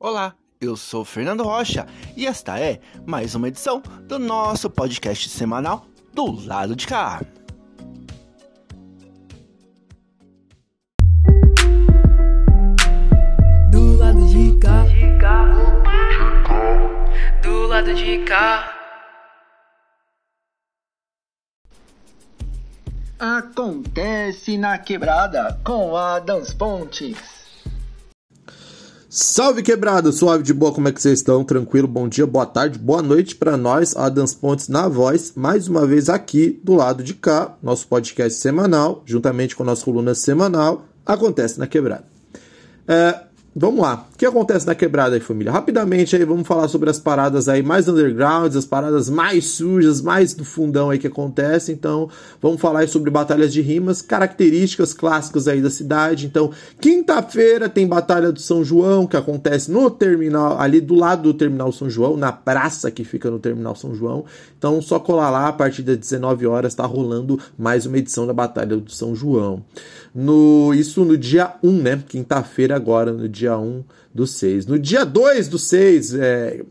Olá, eu sou Fernando Rocha e esta é mais uma edição do nosso podcast semanal do lado de cá. Do lado de cá. Do lado de cá. Acontece na quebrada com Adams Pontes. Salve quebrada, suave de boa, como é que vocês estão? Tranquilo, bom dia, boa tarde, boa noite para nós, Adams Pontes na voz, mais uma vez aqui do lado de cá, nosso podcast semanal, juntamente com a nossa coluna semanal, acontece na quebrada. É, Vamos lá. O que acontece na quebrada aí, família? Rapidamente aí vamos falar sobre as paradas aí mais underground, as paradas mais sujas, mais do fundão aí que acontece. Então, vamos falar aí sobre batalhas de rimas, características clássicas aí da cidade. Então, quinta-feira tem Batalha do São João, que acontece no terminal, ali do lado do Terminal São João, na praça que fica no Terminal São João. Então, só colar lá, a partir das 19 horas tá rolando mais uma edição da Batalha do São João. No, isso no dia 1, né? Quinta-feira agora, no dia 1 do 6. No dia 2 do 6, é,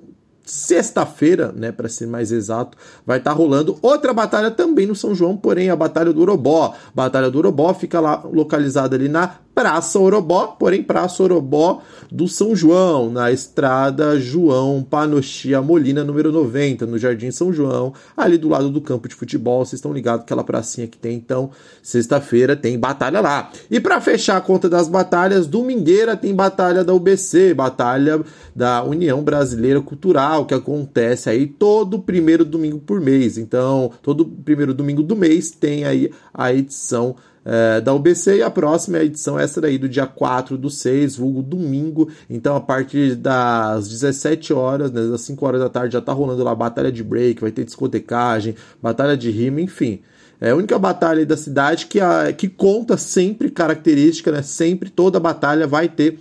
sexta-feira, né, para ser mais exato, vai estar tá rolando outra batalha também no São João, porém a Batalha do Urobó. Batalha do Urobó fica lá localizada ali na Praça Orobó, porém Praça Orobó do São João, na estrada João Panochia Molina, número 90, no Jardim São João, ali do lado do campo de futebol. Vocês estão ligados aquela pracinha que tem, então, sexta-feira tem batalha lá. E para fechar a conta das batalhas, domingueira tem batalha da UBC, batalha da União Brasileira Cultural, que acontece aí todo primeiro domingo por mês. Então, todo primeiro domingo do mês tem aí a edição é, da UBC e a próxima edição é essa daí do dia 4 do 6, vulgo domingo. Então, a partir das 17 horas, né, das 5 horas da tarde, já tá rolando lá batalha de break, vai ter discotecagem, batalha de rima, enfim. É a única batalha da cidade que, a, que conta sempre característica, né? Sempre toda batalha vai ter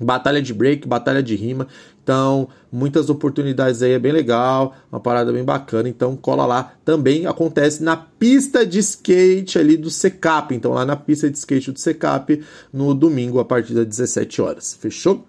batalha de break, batalha de rima. Então, muitas oportunidades aí, é bem legal, uma parada bem bacana. Então, cola lá. Também acontece na pista de skate ali do Secap. Então, lá na pista de skate do Secap, no domingo, a partir das 17 horas. Fechou?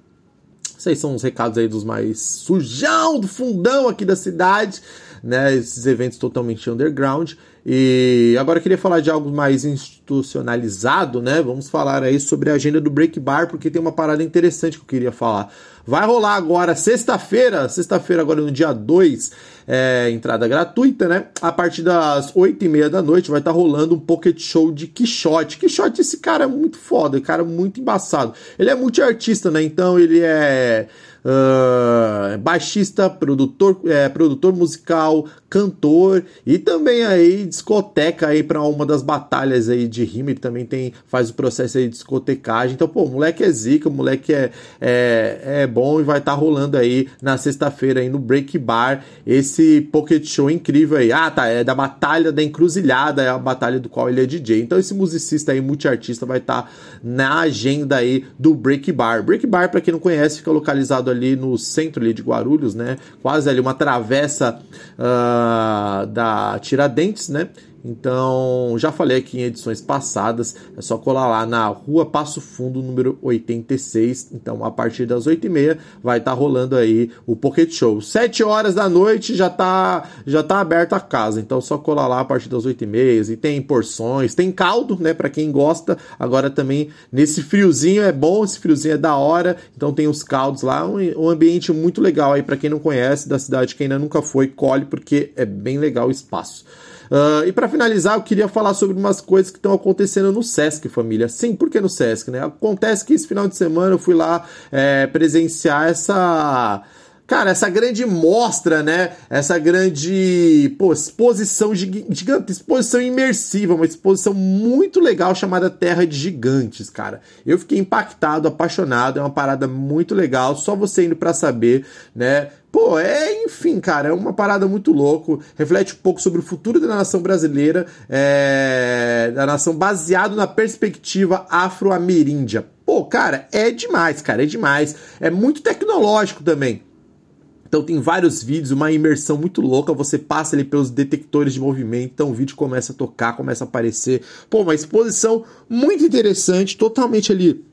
Esses são os recados aí dos mais sujão, do fundão aqui da cidade, né? Esses eventos totalmente underground. E agora eu queria falar de algo mais institucionalizado, né? Vamos falar aí sobre a agenda do Break Bar, porque tem uma parada interessante que eu queria falar. Vai rolar agora, sexta-feira, sexta-feira, agora no dia 2, é, entrada gratuita, né? A partir das 8 e meia da noite vai estar tá rolando um pocket show de Quixote. Quixote, esse cara é muito foda, cara muito embaçado. Ele é multiartista, né? Então ele é uh, baixista, produtor, é, produtor musical, cantor e também aí discoteca aí para uma das batalhas aí de rima, ele também tem faz o processo de discotecagem. Então, pô, o moleque é zica, o moleque é, é, é bom e vai estar tá rolando aí na sexta-feira aí no Break Bar esse pocket show incrível aí. Ah, tá, é da Batalha da Encruzilhada, é a batalha do qual ele é DJ. Então esse musicista aí multiartista vai estar tá na agenda aí do Break Bar. Break Bar, para quem não conhece, fica localizado ali no centro ali de Guarulhos, né? Quase ali uma travessa uh, da Tiradentes, né? Então, já falei aqui em edições passadas, é só colar lá na Rua Passo Fundo, número 86. Então, a partir das 8h30 vai estar tá rolando aí o Pocket Show. 7 horas da noite já tá já tá aberta a casa. Então, só colar lá a partir das 8h30 e tem porções, tem caldo, né, para quem gosta. Agora também nesse friozinho é bom, esse friozinho é da hora. Então, tem os caldos lá, um, um ambiente muito legal aí para quem não conhece da cidade, que ainda nunca foi, colhe porque é bem legal o espaço. Uh, e para finalizar, eu queria falar sobre umas coisas que estão acontecendo no Sesc, família. Sim, por que no Sesc, né? Acontece que esse final de semana eu fui lá é, presenciar essa cara, essa grande mostra, né? Essa grande pô, exposição gigante, exposição imersiva, uma exposição muito legal chamada Terra de Gigantes, cara. Eu fiquei impactado, apaixonado, é uma parada muito legal, só você indo para saber, né? Pô, é, enfim, cara, é uma parada muito louco. Reflete um pouco sobre o futuro da nação brasileira, é, da nação baseado na perspectiva afro-ameríndia. Pô, cara, é demais, cara, é demais. É muito tecnológico também. Então tem vários vídeos, uma imersão muito louca. Você passa ali pelos detectores de movimento, então o vídeo começa a tocar, começa a aparecer. Pô, uma exposição muito interessante, totalmente ali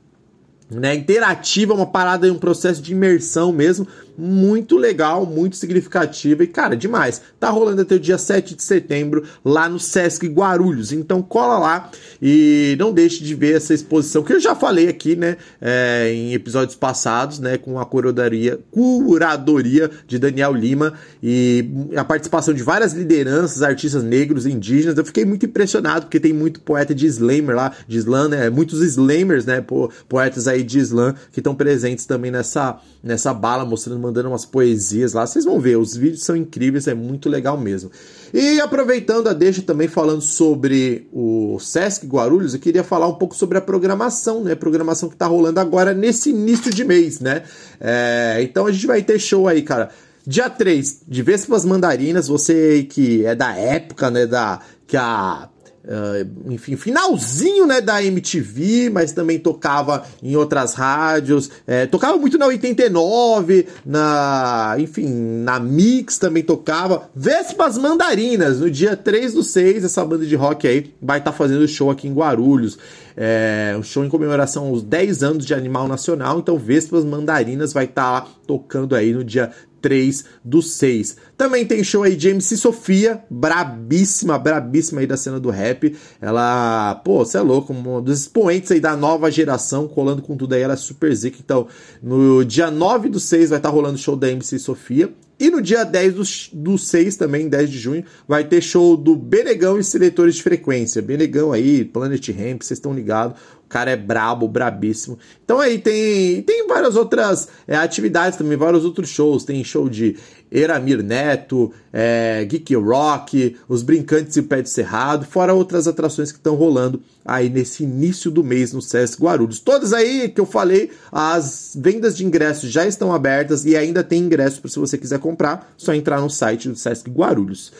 né, interativa, uma parada, um processo de imersão mesmo, muito legal, muito significativa e, cara, demais. Tá rolando até o dia 7 de setembro lá no Sesc Guarulhos, então cola lá e não deixe de ver essa exposição que eu já falei aqui, né, é, em episódios passados, né, com a curadoria, curadoria de Daniel Lima e a participação de várias lideranças, artistas negros, indígenas. Eu fiquei muito impressionado porque tem muito poeta de slammer lá, de slam, né, muitos slammers, né, poetas aí de slam que estão presentes também nessa nessa bala mostrando mandando umas poesias lá. Vocês vão ver, os vídeos são incríveis, é muito legal mesmo. E aproveitando a deixa também falando sobre o Sesc Guarulhos, eu queria falar um pouco sobre a programação, né? Programação que tá rolando agora nesse início de mês, né? É, então a gente vai ter show aí, cara. Dia 3, de Vespas Mandarinas, você que é da época, né, da que a Uh, enfim, finalzinho né, da MTV, mas também tocava em outras rádios, é, tocava muito na 89, na, enfim, na Mix também tocava. Vespas Mandarinas, no dia 3 do 6, essa banda de rock aí vai estar tá fazendo show aqui em Guarulhos. É, um show em comemoração aos 10 anos de Animal Nacional, então Vespas Mandarinas vai estar tá tocando aí no dia 3 do 6. Também tem show aí de MC Sofia, brabíssima, brabíssima aí da cena do rap. Ela, pô, você é louco, um dos expoentes aí da nova geração, colando com tudo aí, ela é super zica. Então, no dia 9 do 6 vai estar tá rolando show da MC Sofia. E no dia 10 do, do 6, também, 10 de junho, vai ter show do Benegão e Seletores de Frequência. Benegão aí, Planet Ramp, vocês estão ligados cara é brabo, brabíssimo. Então aí tem, tem várias outras é, atividades também, vários outros shows. Tem show de Eramir Neto, é, Geek Rock, Os Brincantes e o Pé de Cerrado, fora outras atrações que estão rolando aí nesse início do mês no Sesc Guarulhos. Todas aí que eu falei, as vendas de ingressos já estão abertas e ainda tem ingresso para se você quiser comprar, só entrar no site do Sesc Guarulhos.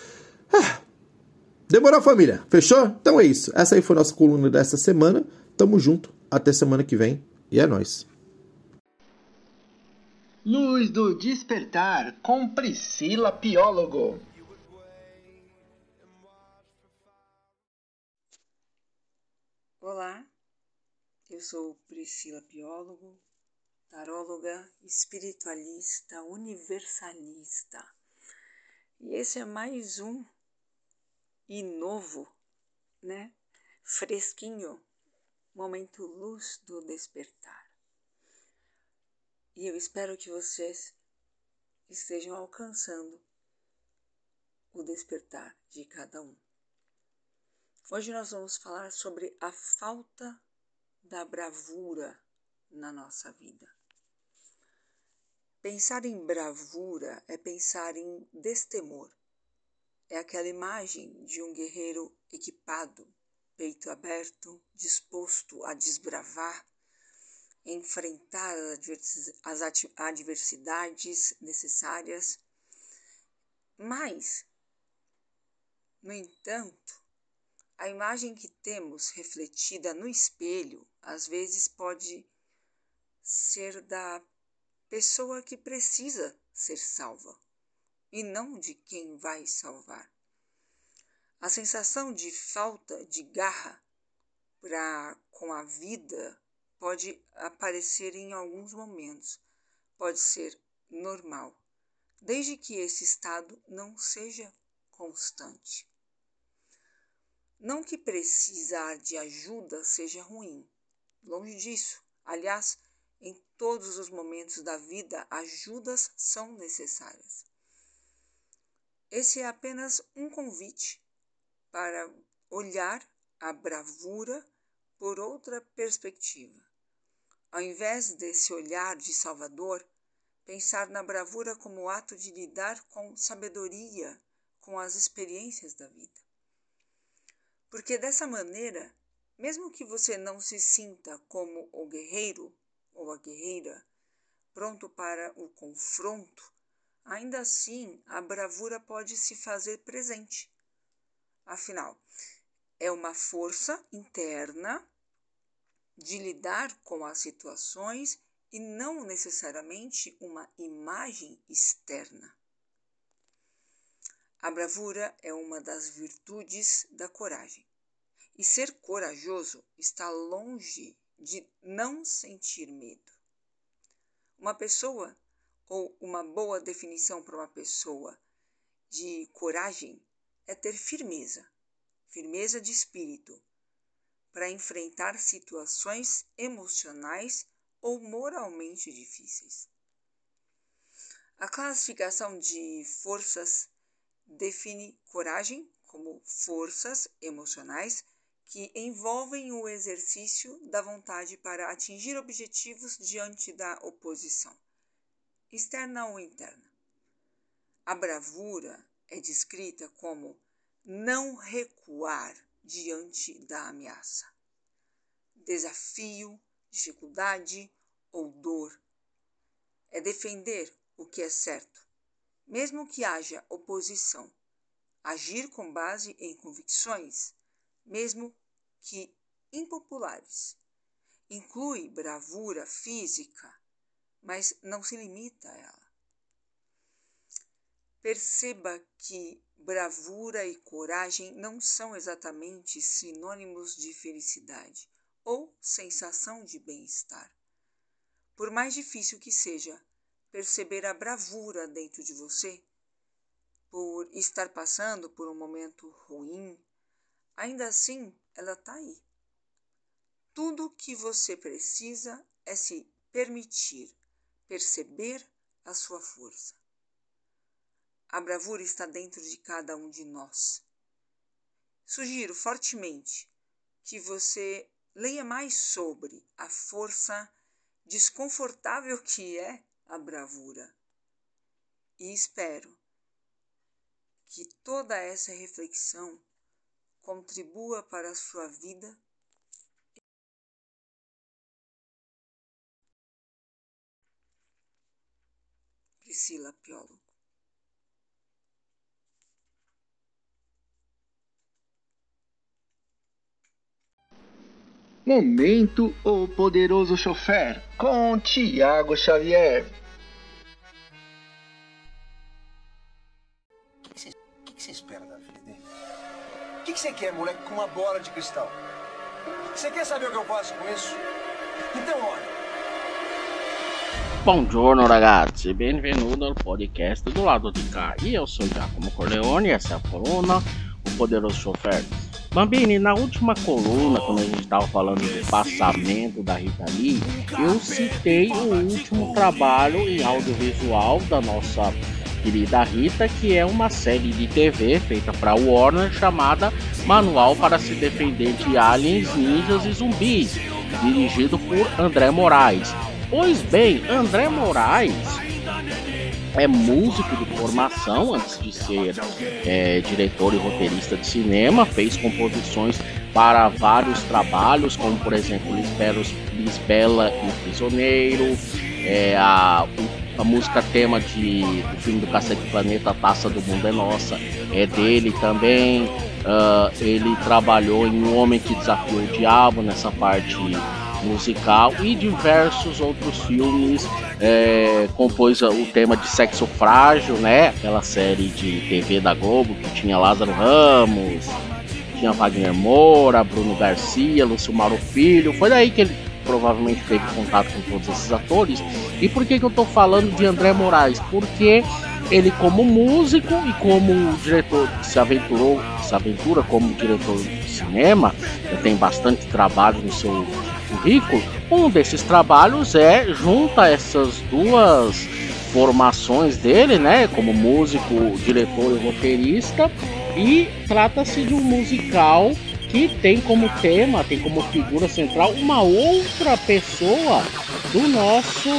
Ah, demorou, família? Fechou? Então é isso. Essa aí foi a nossa coluna dessa semana. Tamo junto, até semana que vem e é nós. Luz do Despertar com Priscila Piólogo. Olá, eu sou Priscila Piólogo, taróloga, espiritualista, universalista. E esse é mais um e novo, né? Fresquinho momento luz do despertar. E eu espero que vocês estejam alcançando o despertar de cada um. Hoje nós vamos falar sobre a falta da bravura na nossa vida. Pensar em bravura é pensar em destemor. É aquela imagem de um guerreiro equipado peito aberto, disposto a desbravar, enfrentar as adversidades necessárias. Mas, no entanto, a imagem que temos refletida no espelho às vezes pode ser da pessoa que precisa ser salva e não de quem vai salvar. A sensação de falta de garra para com a vida pode aparecer em alguns momentos, pode ser normal, desde que esse estado não seja constante. Não que precisar de ajuda seja ruim, longe disso. Aliás, em todos os momentos da vida, ajudas são necessárias. Esse é apenas um convite para olhar a bravura por outra perspectiva. Ao invés desse olhar de Salvador, pensar na bravura como ato de lidar com sabedoria com as experiências da vida. Porque dessa maneira, mesmo que você não se sinta como o guerreiro ou a guerreira pronto para o confronto, ainda assim a bravura pode se fazer presente Afinal, é uma força interna de lidar com as situações e não necessariamente uma imagem externa. A bravura é uma das virtudes da coragem. E ser corajoso está longe de não sentir medo. Uma pessoa, ou uma boa definição para uma pessoa de coragem, é ter firmeza, firmeza de espírito, para enfrentar situações emocionais ou moralmente difíceis. A classificação de forças define coragem como forças emocionais que envolvem o exercício da vontade para atingir objetivos diante da oposição, externa ou interna. A bravura é descrita como não recuar diante da ameaça, desafio, dificuldade ou dor. É defender o que é certo, mesmo que haja oposição. Agir com base em convicções, mesmo que impopulares. Inclui bravura física, mas não se limita a ela. Perceba que bravura e coragem não são exatamente sinônimos de felicidade ou sensação de bem-estar. Por mais difícil que seja perceber a bravura dentro de você, por estar passando por um momento ruim, ainda assim ela está aí. Tudo o que você precisa é se permitir perceber a sua força. A bravura está dentro de cada um de nós. Sugiro fortemente que você leia mais sobre a força desconfortável que é a bravura. E espero que toda essa reflexão contribua para a sua vida. Priscila Piolo. Momento O Poderoso Chofer com Tiago Xavier. O que, que você espera da vida, hein? O que, que você quer, moleque, com uma bola de cristal? Você quer saber o que eu faço com isso? Então, olha. Buongiorno ragazzi, benvenuto al podcast do lado de cá. E eu sou Giacomo Corleone, essa é a coluna, o poderoso chofer. Bambini, na última coluna, quando a gente estava falando do passamento da Rita Lee, eu citei o último trabalho em audiovisual da nossa querida Rita, que é uma série de TV feita para Warner chamada Manual para se defender de aliens, ninjas e zumbis, dirigido por André Moraes. Pois bem, André Moraes é músico de formação antes de ser é, diretor e roteirista de cinema, fez composições para vários trabalhos, como por exemplo Lisbelos, Lisbela e o Prisioneiro, é, a, a música tema de, do filme do Cacete Planeta, A Taça do Mundo é Nossa, é dele também. Uh, ele trabalhou em Um Homem que Desafiou o Diabo nessa parte musical e diversos outros filmes. É, compôs o tema de Sexo Frágil, né? Aquela série de TV da Globo que tinha Lázaro Ramos, tinha Wagner Moura, Bruno Garcia, Lúcio Mauro Filho. Foi daí que ele provavelmente teve contato com todos esses atores. E por que, que eu tô falando de André Moraes? Porque ele como músico e como diretor se aventurou, se aventura como diretor de cinema, tem bastante trabalho no seu currículo, um desses trabalhos é junta essas duas formações dele, né, como músico, diretor e roteirista, e trata-se de um musical que tem como tema, tem como figura central uma outra pessoa do nosso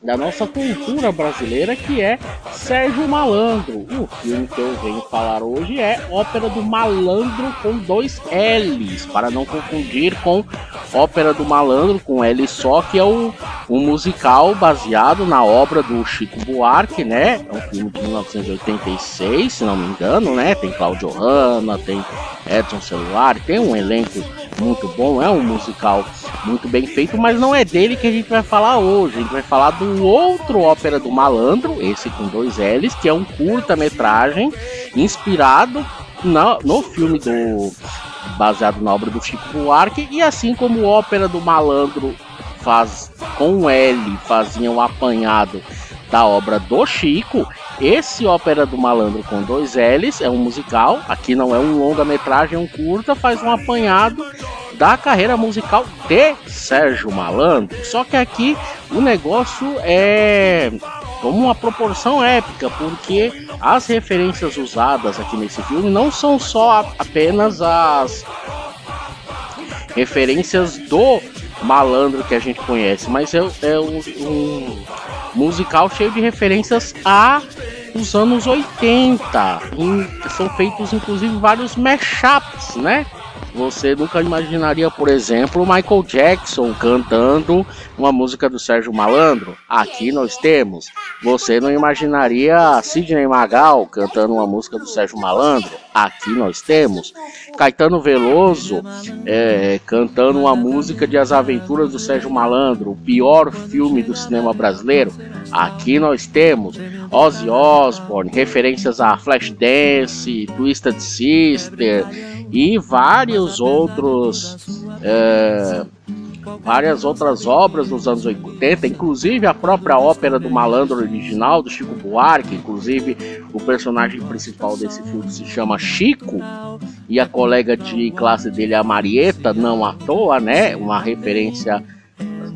da nossa cultura brasileira, que é Sérgio Malandro. O filme que eu venho falar hoje é Ópera do Malandro com dois L's, para não confundir com Ópera do Malandro com L só, que é um, um musical baseado na obra do Chico Buarque, né? É um filme de 1986, se não me engano, né? Tem Claudio Hanna, tem Edson Celular, tem um elenco muito bom, é um musical muito bem feito, mas não é dele que a gente vai falar hoje. A gente vai falar do outro Ópera do Malandro, esse com dois L's, que é um curta-metragem inspirado no, no filme do baseado na obra do Chico Buarque, e assim como Ópera do Malandro faz com L fazia um apanhado da obra do Chico, esse Ópera do Malandro com dois L's é um musical, aqui não é um longa-metragem, é um curta, faz um apanhado da carreira musical de Sérgio Malandro. Só que aqui o negócio é como uma proporção épica, porque as referências usadas aqui nesse filme não são só apenas as referências do malandro que a gente conhece, mas é, é um, um, musical cheio de referências a os anos 80. E são feitos inclusive vários mashups, né? Você nunca imaginaria, por exemplo, Michael Jackson cantando uma música do Sérgio Malandro. Aqui nós temos. Você não imaginaria Sidney Magal cantando uma música do Sérgio Malandro. Aqui nós temos. Caetano Veloso é, cantando uma música de As Aventuras do Sérgio Malandro, o pior filme do cinema brasileiro. Aqui nós temos Ozzy Osbourne, referências a Flashdance, Twisted Sister e vários outros é, várias outras obras dos anos 80, inclusive a própria ópera do Malandro original do Chico Buarque, inclusive o personagem principal desse filme se chama Chico e a colega de classe dele a Marieta, não à toa, né? Uma referência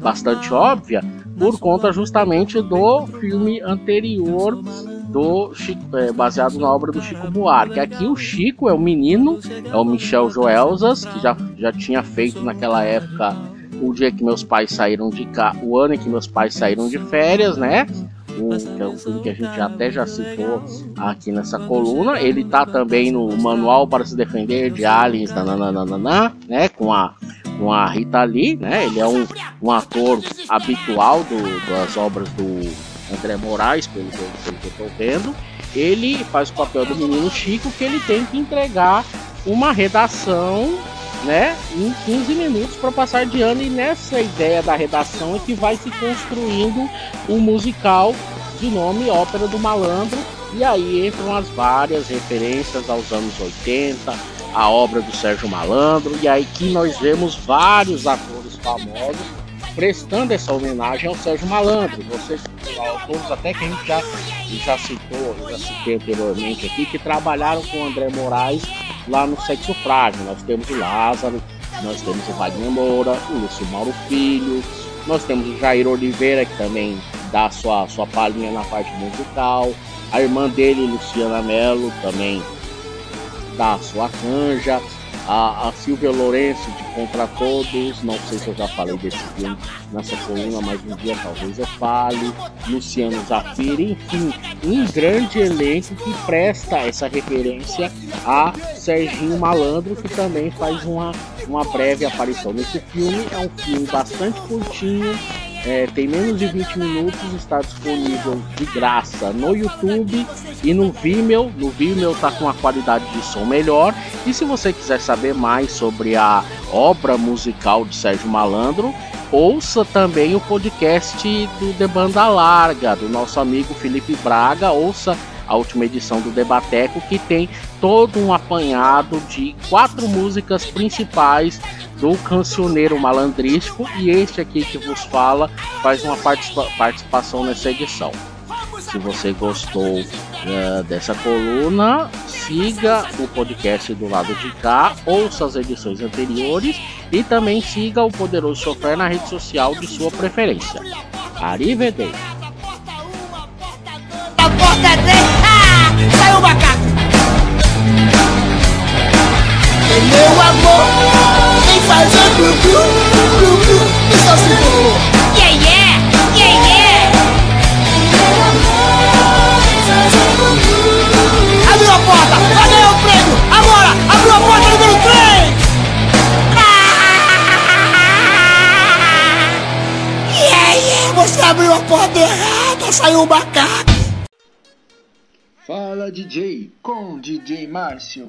bastante óbvia por conta justamente do filme anterior do Chico, é, baseado na obra do Chico Buarque. Aqui o Chico é o menino, é o Michel Joelzas, que já, já tinha feito naquela época o dia que meus pais saíram de cá, o ano em que meus pais saíram de férias, né? Um, que é um filme que a gente até já citou aqui nessa coluna. Ele tá também no Manual para se Defender de Aliens, nananana, né? Com a, com a Rita Lee, né? Ele é um, um ator habitual do, das obras do André Moraes, pelo pelo que eu tô vendo, ele faz o papel do menino Chico que ele tem que entregar uma redação né, em 15 minutos para passar de ano e nessa ideia da redação é que vai se construindo um musical de nome Ópera do Malandro e aí entram as várias referências aos anos 80, a obra do Sérgio Malandro e aí que nós vemos vários atores famosos prestando essa homenagem ao Sérgio Malandro. Vocês, todos até que a gente já, já citou, já citei anteriormente aqui, que trabalharam com o André Moraes lá no Sexo Frágil. Nós temos o Lázaro, nós temos o Wagner Moura, o Lúcio Mauro Filho, nós temos o Jair Oliveira, que também dá sua, sua palhinha na parte musical. A irmã dele, Luciana Mello, também dá sua canja a, a Silvia Lourenço de Contra Todos, não sei se eu já falei desse filme nessa coluna, mas um dia talvez eu fale. Luciano Zafiri, enfim, um grande elenco que presta essa referência a Serginho Malandro, que também faz uma, uma breve aparição nesse filme. É um filme bastante curtinho, é, tem menos de 20 minutos, está disponível de graça no YouTube e no Vimeo. No Vimeo está com uma qualidade de som melhor. E se você quiser saber mais sobre a obra musical de Sérgio Malandro, ouça também o podcast do De Banda Larga, do nosso amigo Felipe Braga. Ouça a última edição do Debateco, que tem todo um apanhado de quatro músicas principais do cancioneiro malandrístico e este aqui que vos fala faz uma participa participação nessa edição. Se você gostou uh, dessa coluna, siga o podcast do lado de cá, ouça as edições anteriores e também siga o Poderoso Sofrer na rede social de sua preferência. Arrivederci! A porta Saiu o macaco! Meu amor! Fazer blu blu, blu blu, isso se for. Yeah, yeah, yeah, yeah. Abriu a porta, vai ganhar o prêmio. Agora, abriu a porta número 3. Yeah, yeah, você abriu a porta errada, saiu o macaco. Fala DJ com DJ Márcio.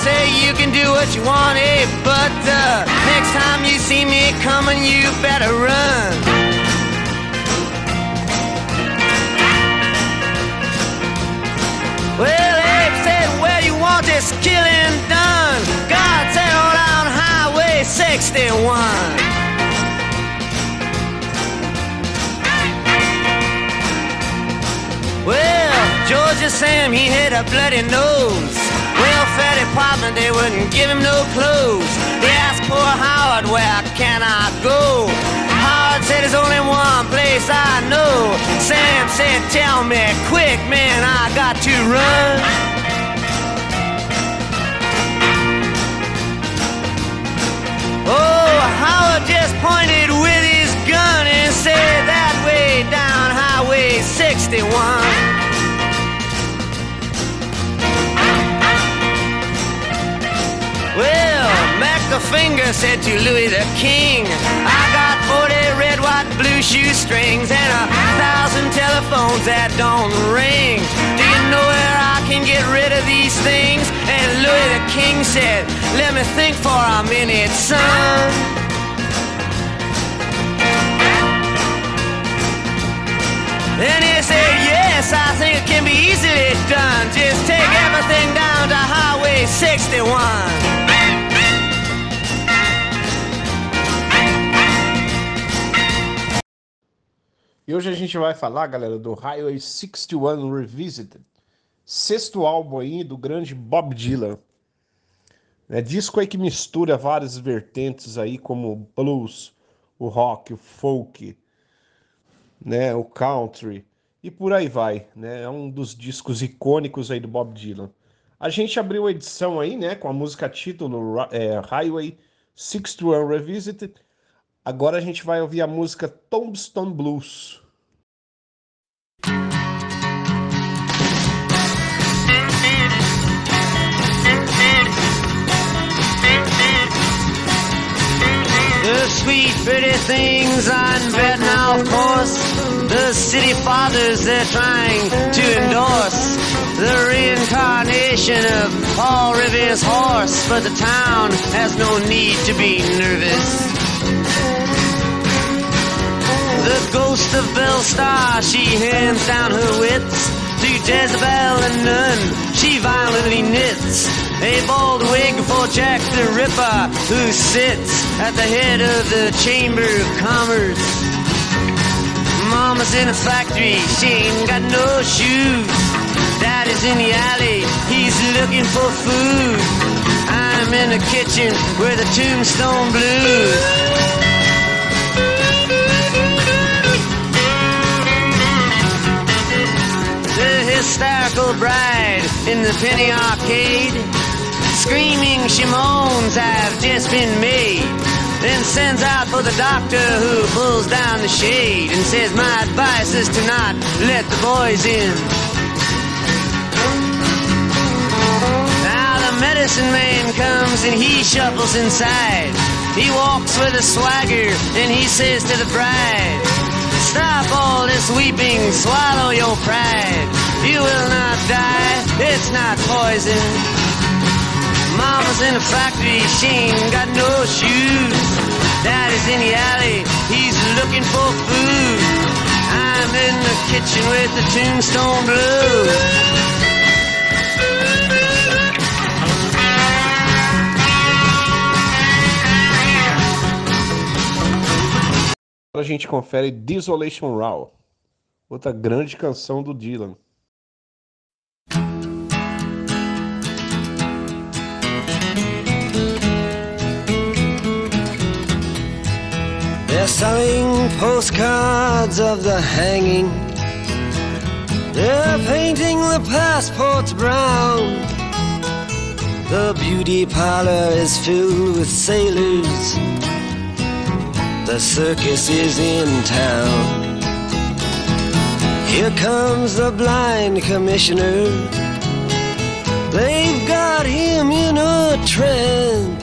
Said, You can do what you want, Abe, but uh, next time you see me coming, you better run. Well, Abe said, Where you want this killing done? God said, On Highway 61. Well, Georgia Sam, he had a bloody nose. Welfare department, they wouldn't give him no clothes. They asked poor Howard, where can I go? Howard said, there's only one place I know. Sam said, tell me quick, man, I got to run. Oh, Howard just pointed with his gun and said that way down Highway 61. Finger said to Louis the King, I got 40 red, white, blue shoestrings and a thousand telephones that don't ring. Do you know where I can get rid of these things? And Louis the King said, Let me think for a minute, son. And he said, Yes, I think it can be easily done. Just take everything down to Highway 61. E hoje a gente vai falar, galera, do Highway 61 Revisited, sexto álbum aí do grande Bob Dylan. É disco aí que mistura várias vertentes aí, como o blues, o rock, o folk, né, o country e por aí vai, né? É um dos discos icônicos aí do Bob Dylan. A gente abriu a edição aí, né, com a música título é, Highway 61 Revisited. Agora a gente vai ouvir a música Tombstone Blues. Sweet, pretty things on bed now, of course. The city fathers they're trying to endorse. The reincarnation of Paul Revere's horse. But the town has no need to be nervous. The ghost of Belle Star, she hands down her wits to Jezebel and nun. She violently knits a bald wig for Jack the Ripper, who sits at the head of the Chamber of Commerce. Mama's in a factory, she ain't got no shoes. Daddy's in the alley, he's looking for food. I'm in the kitchen where the tombstone blues. hysterical bride in the penny arcade. Screaming she moans have just been made. Then sends out for the doctor who pulls down the shade and says, My advice is to not let the boys in. Now the medicine man comes and he shuffles inside. He walks with a swagger and he says to the bride, Stop all this weeping, swallow your pride. You will not die, it's not poison. Mama's in a factory, she ain't got no shoes. Daddy's in the alley, he's looking for food. I'm in the kitchen with the tombstone blues. A gente confere Desolation Row, outra grande canção do Dylan. Selling postcards of the hanging. They're painting the passports brown. The beauty parlor is filled with sailors. The circus is in town. Here comes the blind commissioner. They've got him in a trance.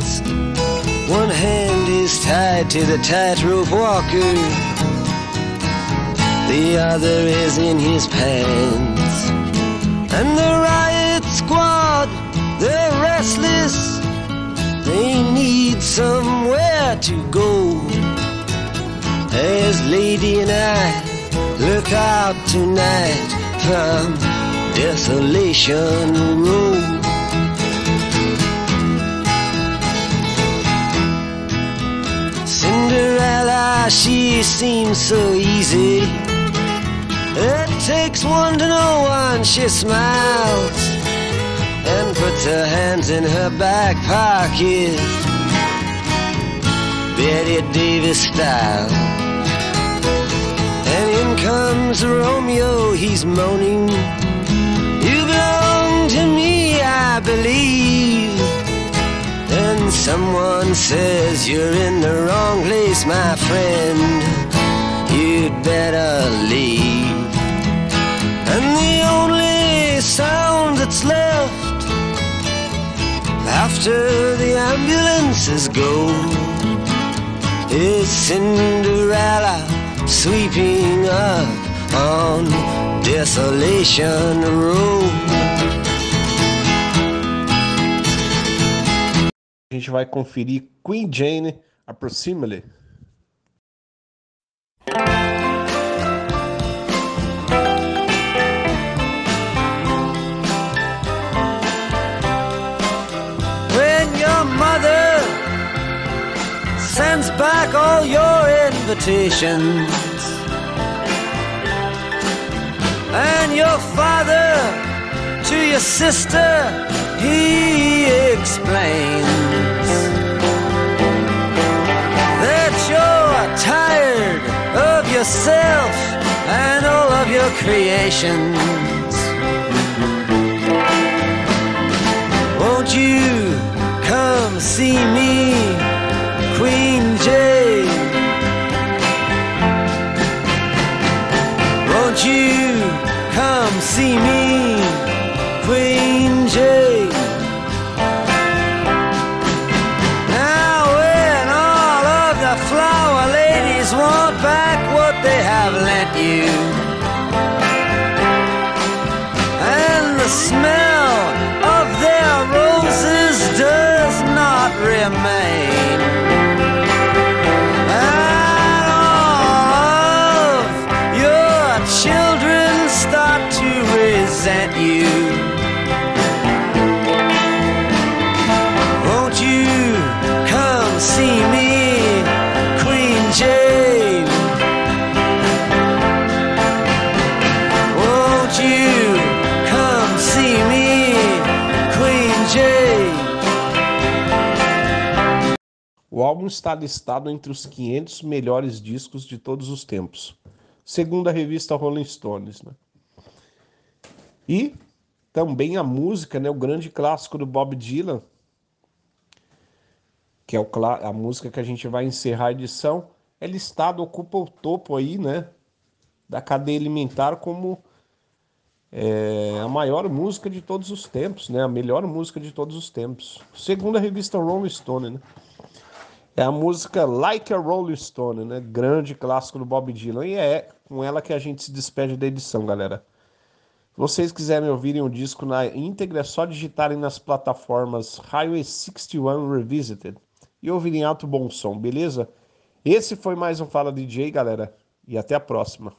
One hand is tied to the tightrope walker. The other is in his pants. And the riot squad, they're restless. They need somewhere to go. As Lady and I look out tonight from Desolation Road. Cinderella, she seems so easy. It takes one to know one, she smiles and puts her hands in her back pocket. Betty Davis style. And in comes Romeo, he's moaning. You belong to me, I believe. Someone says you're in the wrong place, my friend. You'd better leave. And the only sound that's left after the ambulances go is Cinderella sweeping up on Desolation Road. Gente vai conferir Queen Jane Approximately. When your mother sends back all your invitations, and your father to your sister he explains yourself and all of your creations. Won't you come see me, Queen Jane? Won't you come see me, álbum está listado entre os 500 melhores discos de todos os tempos, segundo a revista Rolling Stones. Né? E também a música, né, o grande clássico do Bob Dylan, que é o, a música que a gente vai encerrar a edição, é listado, ocupa o topo aí, né, da cadeia alimentar como é, a maior música de todos os tempos, né, a melhor música de todos os tempos, segundo a revista Rolling Stone, né. É a música Like a Rolling Stone, né? Grande clássico do Bob Dylan. E é com ela que a gente se despede da edição, galera. Se vocês quiserem ouvirem o disco na íntegra, é só digitarem nas plataformas Highway 61 Revisited e ouvirem alto bom som, beleza? Esse foi mais um Fala DJ, galera. E até a próxima.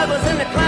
struggles in the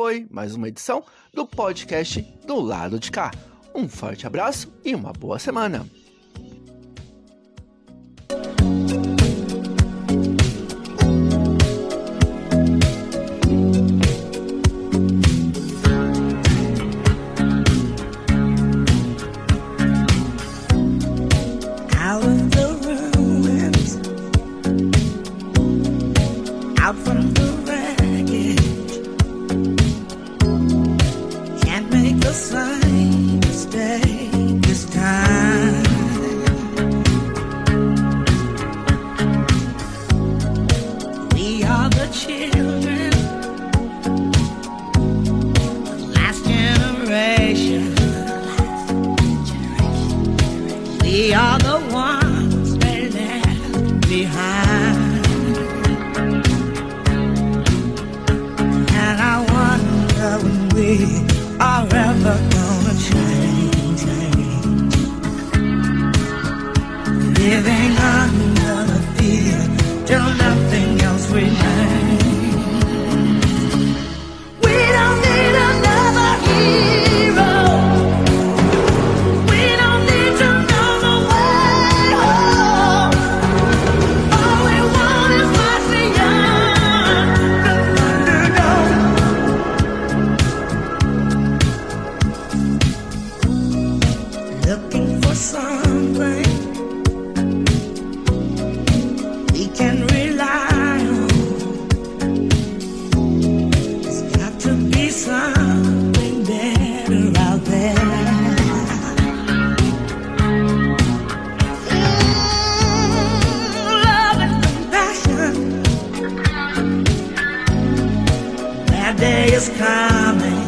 foi mais uma edição do podcast do lado de cá. Um forte abraço e uma boa semana. day is coming.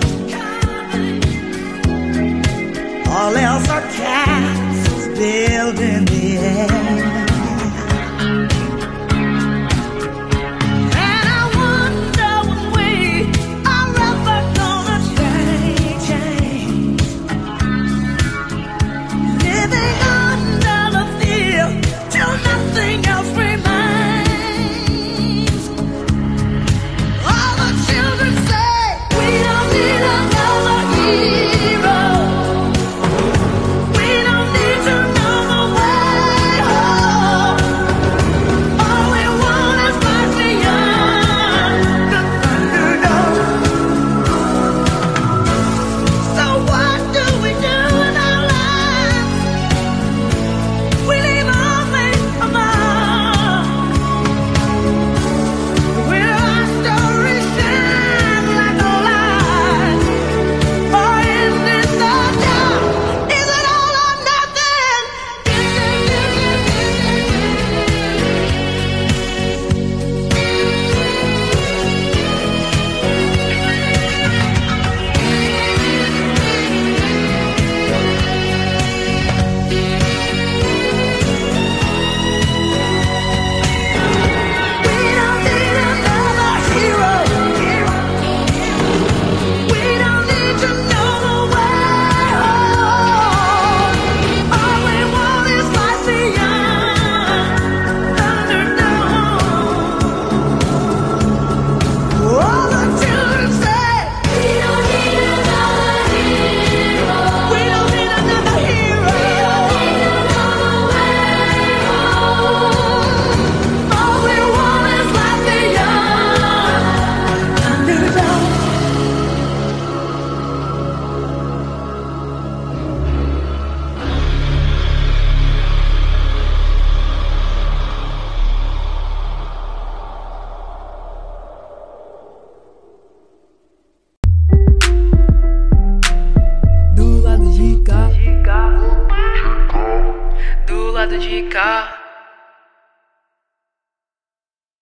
All else are cats built in the air.